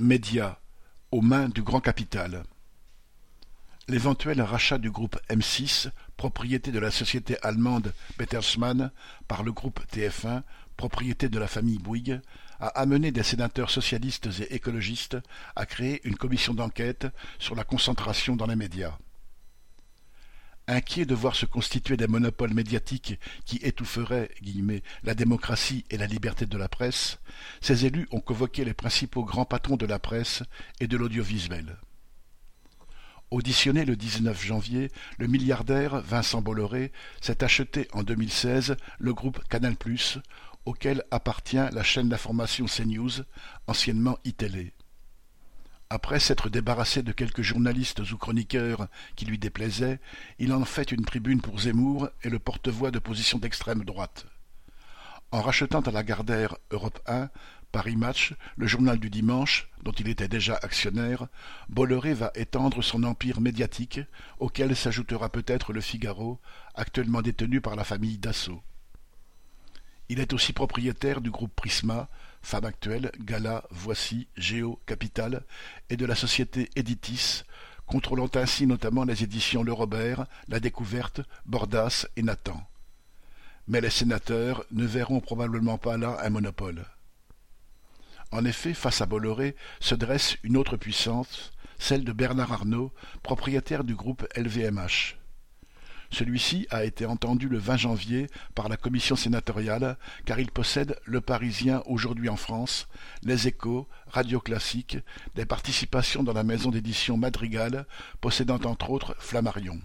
Médias, aux mains du grand capital. L'éventuel rachat du groupe M6, propriété de la société allemande Bertelsmann, par le groupe TF1, propriété de la famille Bouygues, a amené des sénateurs socialistes et écologistes à créer une commission d'enquête sur la concentration dans les médias. Inquiets de voir se constituer des monopoles médiatiques qui étoufferaient la démocratie et la liberté de la presse, ces élus ont convoqué les principaux grands patrons de la presse et de l'audiovisuel. Auditionné le 19 janvier, le milliardaire Vincent Bolloré s'est acheté en 2016 le groupe Canal+, auquel appartient la chaîne d'information CNews, anciennement iTélé. Après s'être débarrassé de quelques journalistes ou chroniqueurs qui lui déplaisaient, il en fait une tribune pour Zemmour et le porte-voix de position d'extrême droite. En rachetant à la Gardère Europe 1, Paris Match, le journal du dimanche, dont il était déjà actionnaire, Bolloré va étendre son empire médiatique, auquel s'ajoutera peut-être le Figaro, actuellement détenu par la famille Dassault. Il est aussi propriétaire du groupe Prisma, Femme Actuelle, Gala, Voici, Géo, Capital et de la société Editis, contrôlant ainsi notamment les éditions Le Robert, La Découverte, Bordas et Nathan. Mais les sénateurs ne verront probablement pas là un monopole. En effet, face à Bolloré se dresse une autre puissance, celle de Bernard Arnault, propriétaire du groupe LVMH. Celui-ci a été entendu le 20 janvier par la commission sénatoriale car il possède Le Parisien aujourd'hui en France, Les Échos, Radio Classique, des participations dans la maison d'édition Madrigal, possédant entre autres Flammarion.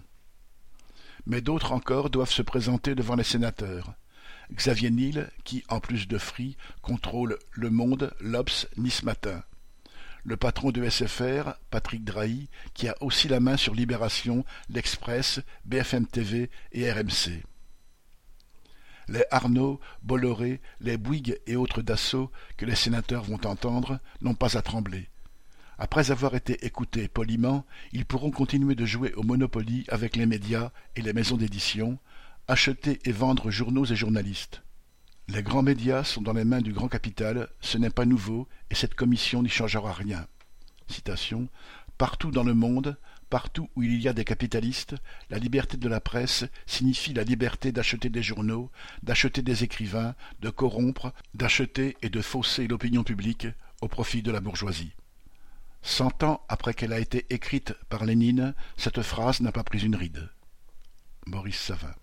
Mais d'autres encore doivent se présenter devant les sénateurs. Xavier Niel, qui, en plus de Free, contrôle Le Monde, l'Obs, Nice Matin le patron de SFR, Patrick Drahi, qui a aussi la main sur Libération, L'Express, BFM TV et RMC. Les Arnaud, Bolloré, les Bouygues et autres Dassault que les sénateurs vont entendre n'ont pas à trembler. Après avoir été écoutés poliment, ils pourront continuer de jouer au Monopoly avec les médias et les maisons d'édition, acheter et vendre journaux et journalistes. Les grands médias sont dans les mains du grand capital, ce n'est pas nouveau, et cette commission n'y changera rien. Partout dans le monde, partout où il y a des capitalistes, la liberté de la presse signifie la liberté d'acheter des journaux, d'acheter des écrivains, de corrompre, d'acheter et de fausser l'opinion publique au profit de la bourgeoisie. Cent ans après qu'elle a été écrite par Lénine, cette phrase n'a pas pris une ride. Maurice Savin